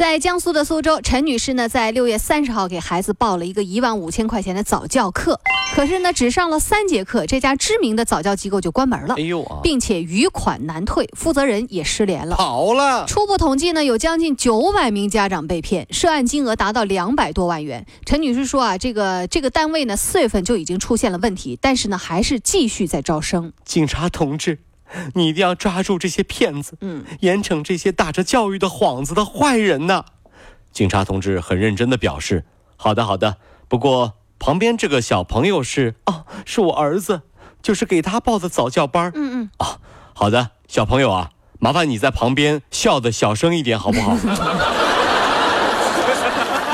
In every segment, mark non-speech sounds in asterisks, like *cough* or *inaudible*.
在江苏的苏州，陈女士呢，在六月三十号给孩子报了一个一万五千块钱的早教课，可是呢，只上了三节课，这家知名的早教机构就关门了，哎呦啊，并且余款难退，负责人也失联了。跑了。初步统计呢，有将近九百名家长被骗，涉案金额达到两百多万元。陈女士说啊，这个这个单位呢，四月份就已经出现了问题，但是呢，还是继续在招生。警察同志，你一定要抓住这些骗子，嗯，严惩这些打着教育的幌子的坏人呐！警察同志很认真的表示：“好的，好的。不过旁边这个小朋友是哦，是我儿子，就是给他报的早教班。嗯嗯，啊，好的，小朋友啊，麻烦你在旁边笑的小声一点，好不好？*laughs*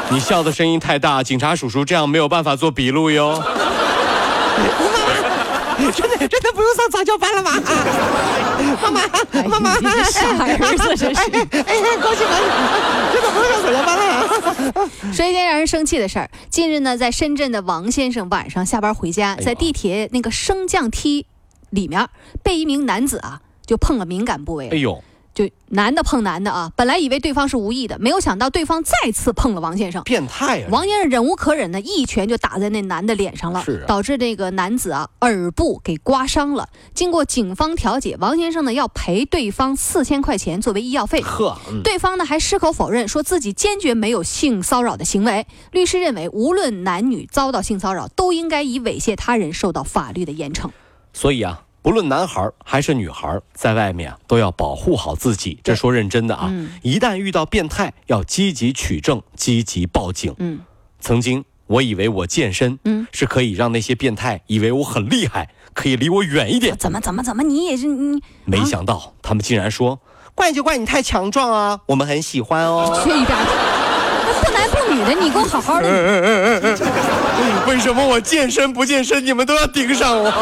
你笑的声音太大，警察叔叔这样没有办法做笔录哟。真的真的不用上早教班了吗？妈妈妈妈，儿子真是。哎哎，高兴高兴，真的不用上早教班了。说一件让人生气的事儿。近日呢，在深圳的王先生晚上下班回家，在地铁那个升降梯里面被一名男子啊就碰了敏感部位了哎呦，就男的碰男的啊，本来以为对方是无意的，没有想到对方再次碰了王先生。变态啊！王先生忍无可忍呢，一拳就打在那男的脸上了，是啊导致这个男子啊耳部给刮伤了。经过警方调解，王先生呢要赔对方四千块钱作为医药费。呵，嗯对方呢还矢口否认，说自己坚决没有性骚扰的行为。律师认为，无论男女遭到性骚扰，都应该以猥亵他人受到法律的严惩。所以啊，不论男孩还是女孩，在外面啊都要保护好自己。这说认真的啊，嗯一旦遇到变态，要积极取证，积极报警。嗯，曾经我以为我健身，嗯，是可以让那些变态以为我很厉害，可以离我远一点。怎么怎么怎么，你也是你没想到他们竟然说，怪就怪你太强壮啊，我们很喜欢哦。*laughs* 缺一边去！那不男不女的，你给我好好的。*laughs* 为什么我健身不健身，你们都要盯上我？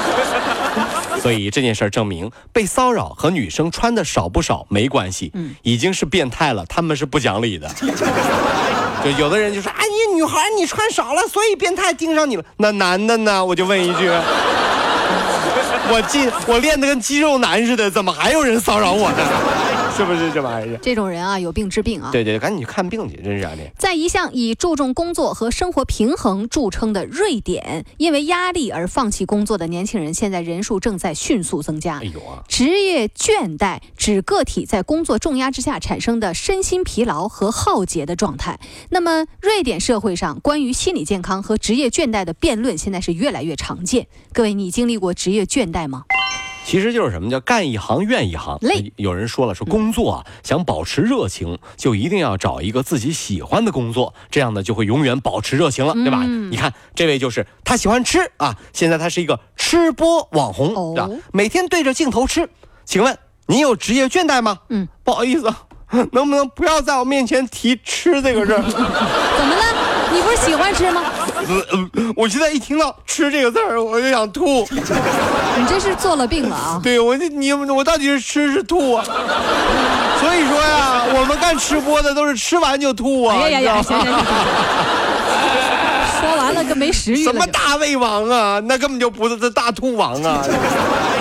*laughs* 所以这件事儿证明，被骚扰和女生穿的少不少没关系，嗯已经是变态了，他们是不讲理的。*laughs* 就有的人就说：“哎，你女孩你穿少了，所以变态盯上你了。”那男的呢？我就问一句，*laughs* 我进我练得跟肌肉男似的，怎么还有人骚扰我呢？*laughs* 是不是这玩意儿？这种人啊，有病治病啊。对对，赶紧去看病去，真是啊你。在一项以注重工作和生活平衡著称的瑞典，因为压力而放弃工作的年轻人，现在人数正在迅速增加哎。呦啊！职业倦怠指个体在工作重压之下产生的身心疲劳和耗竭的状态。那么，瑞典社会上关于心理健康和职业倦怠的辩论现在是越来越常见。各位，你经历过职业倦怠吗？其实就是什么叫干一行怨一行。累有人说了，说工作啊，想保持热情，就一定要找一个自己喜欢的工作，这样呢就会永远保持热情了，对吧？嗯你看这位就是他喜欢吃啊，现在他是一个吃播网红，哦对吧？每天对着镜头吃。请问你有职业倦怠吗？嗯，不好意思啊，*laughs* 能不能不要在我面前提吃这个事儿？*laughs* 怎么了？你不是喜欢吃吗？我现在一听到吃这个字儿，我就想吐。你这是做了病了啊！对我这你我到底是吃是吐啊？所以说呀，我们干吃播的都是吃完就吐啊！哎呀呀行行行，*laughs* 说完了跟没食欲了。什么大胃王啊？那根本就不是这大吐王啊！*laughs*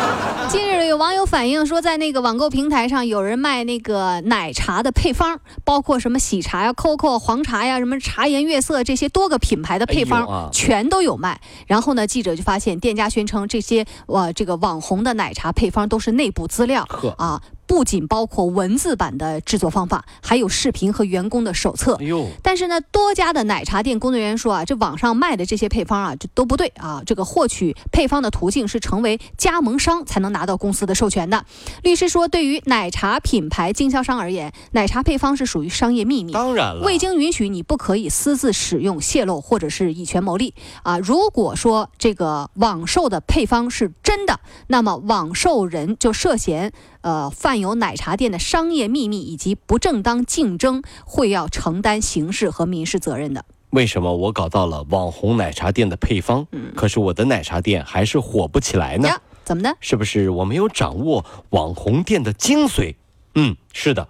近日有网友反映说，在那个网购平台上，有人卖那个奶茶的配方，包括什么喜茶呀、COCO 黄茶呀、什么茶颜悦色这些多个品牌的配方，哎啊全都有卖。然后呢，记者就发现店家宣称这些呃这个网红的奶茶配方都是内部资料啊，不仅包括文字版的制作方法，还有视频和员工的手册哎。呦，但是呢，多家的奶茶店工作人员说啊，这网上卖的这些配方啊，这都不对啊。这个获取配方的途径是成为加盟商才能拿到公司的授权的。律师说，对于奶茶品牌经销商而言，奶茶配方是属于商业秘密。当然了，未经允许，你不可以私自使用、泄露或者是以权谋利啊！如果说这个网售的配方是真的，那么网售人就涉嫌呃犯有奶茶店的商业秘密以及不正当竞争，会要承担刑事和民事责任的。为什么我搞到了网红奶茶店的配方，嗯可是我的奶茶店还是火不起来呢？呀？怎么呢？是不是我没有掌握网红店的精髓？嗯，是的。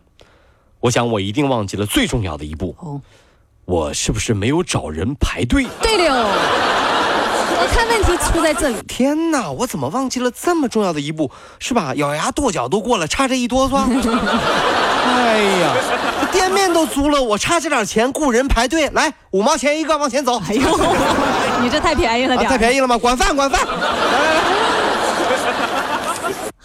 我想我一定忘记了最重要的一步。哦，我是不是没有找人排队？对了，我看问题出在这里。天哪，我怎么忘记了这么重要的一步？是吧？咬牙跺脚都过了，差这一哆嗦。*laughs* 哎呀，店面都租了，我差这点钱雇人排队，来五毛钱一个，往前走。哎呦，你这太便宜了啊点啊、太便宜了吗？管饭管饭。来 *laughs* 来 *laughs* 来。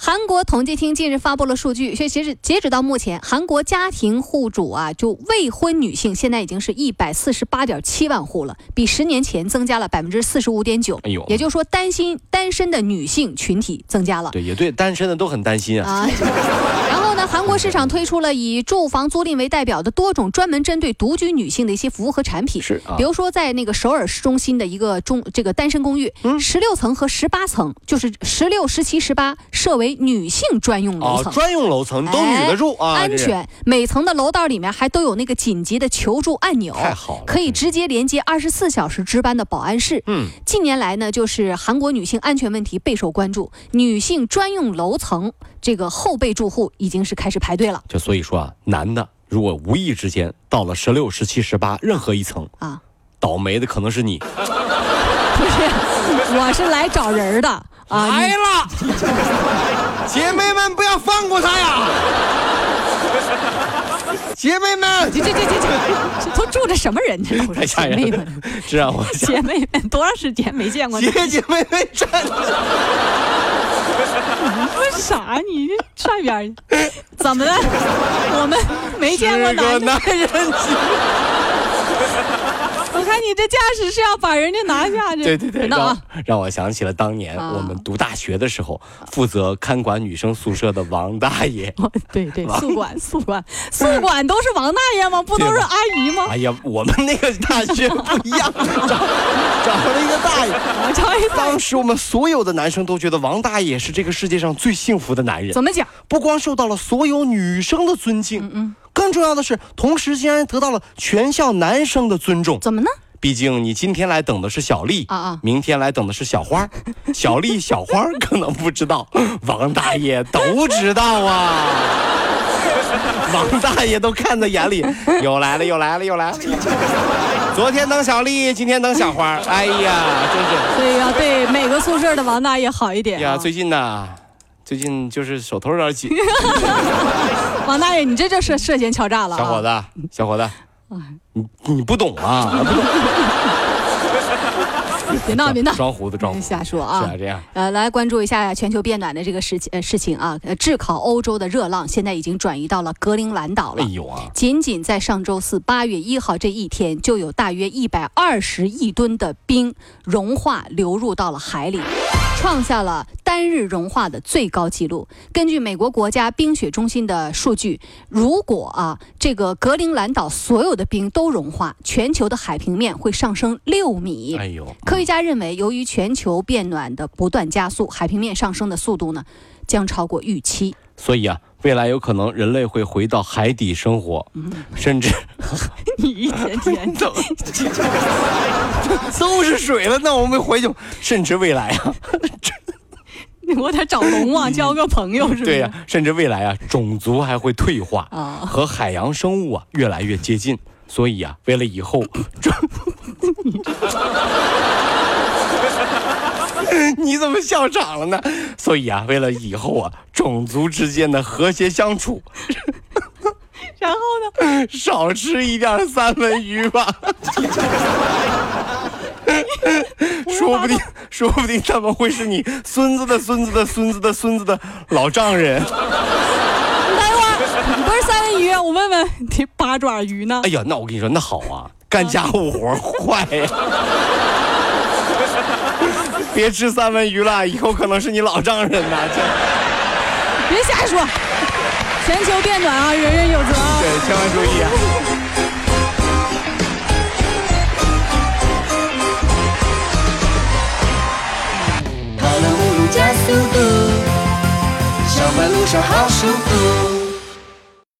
韩国统计厅近日发布了数据，说截止截止到目前，韩国家庭户主啊，就未婚女性现在已经是一百四十八点七万户了，比十年前增加了百分之四十五点九。哎呦也就是说，担心单身的女性群体增加了。对，也对，单身的都很担心啊。啊。*laughs* 然后呢，韩国市场推出了以住房租赁为代表的多种专门针对独居女性的一些服务和产品。是啊比如说在那个首尔市中心的一个中这个单身公寓，嗯十六层和十八层，就是十六、十七、十八设为女性专用楼哦，层。专用楼层都女的住啊，安全，每层的楼道里面还都有那个紧急的求助按钮，太好了可以直接连接二十四小时值班的保安室。嗯，近年来呢，就是韩国女性安全问题备受关注，女性专用楼层这个后备住户已经是开始排队了就所以说啊，男的如果无意之间到了十六、十七、十八任何一层，啊！倒霉的可能是你。不是，*laughs* 我是来找人的啊！来了，*laughs* 姐妹们不要放过他呀！*laughs* 姐妹们，这这这这这这都住着什么人呢？都是太吓人了姐妹们，，这让我姐妹们，多长时间没见过你？姐姐妹妹站啥你这上边儿？怎么了？我们没见过男的。男人。我看你这架势是要把人家拿下 *laughs* 去。对对对，让！让我想起了当年啊我们读大学的时候，负责看管女生宿舍的王大爷。*laughs* 对对，宿管宿管宿管都是王大爷吗？不都是阿姨吗？哎呀，我们那个大学不一样，*laughs* 找找了一个大爷。当时我们所有的男生都觉得王大爷是这个世界上最幸福的男人，怎么讲？不光受到了所有女生的尊敬，嗯更重要的是，同时竟然得到了全校男生的尊重。怎么呢？毕竟你今天来等的是小丽啊啊明天来等的是小花，*laughs* 小丽、小花可能不知道，王大爷都知道啊。王大爷都看在眼里，又来了，又来了，又来了。昨天等小丽，今天等小花，哎呀，真是。所以要对每个宿舍的王大爷好一点、啊。呀，最近呐，最近就是手头有点紧。*laughs* 王大爷，你这就是涉嫌敲诈了、啊。小伙子，小伙子，你你不懂啊，不懂。别闹别闹，装糊涂装糊涂。瞎说啊。是啊，这样。呃，来关注一下全球变暖的这个事情呃事情啊，呃，炙烤欧洲的热浪现在已经转移到了格陵兰岛了。哎呦啊，仅仅在上周四八月一号这一天，就有大约一百二十亿吨的冰融化流入到了海里，创下了单日融化的最高纪录。根据美国国家冰雪中心的数据，如果啊这个格陵兰岛所有的冰都融化，全球的海平面会上升六米。哎呦，科学家认为，由于全球变暖的不断加速，海平面上升的速度呢将超过预期。所以啊，未来有可能人类会回到海底生活，甚至 *laughs* 你一天天 *laughs* 都都是水了，那我们回去，甚至未来啊，*laughs* 我得找龙王交个朋友，是不是？对呀、甚至未来啊，种族还会退化，啊和海洋生物啊越来越接近。所以啊，为了以后，你怎么笑场了呢？所以啊，为了以后啊，种族之间的和谐相处，然后呢？*laughs* 少吃一点三文鱼 *laughs* 吧。说不定，说不定他们会是你孙子的孙子的孙子的孙子的老丈人。你等一会儿，不是三文鱼，我问问你八爪鱼呢哎？呀，那我跟你说，那好啊，干家务活坏呀。*laughs* 别吃三文鱼了，以后可能是你老丈人呐。这别瞎说，全球变暖啊，人人有责啊。对，千万注意啊。跑了五路加速度，上班路上好舒服。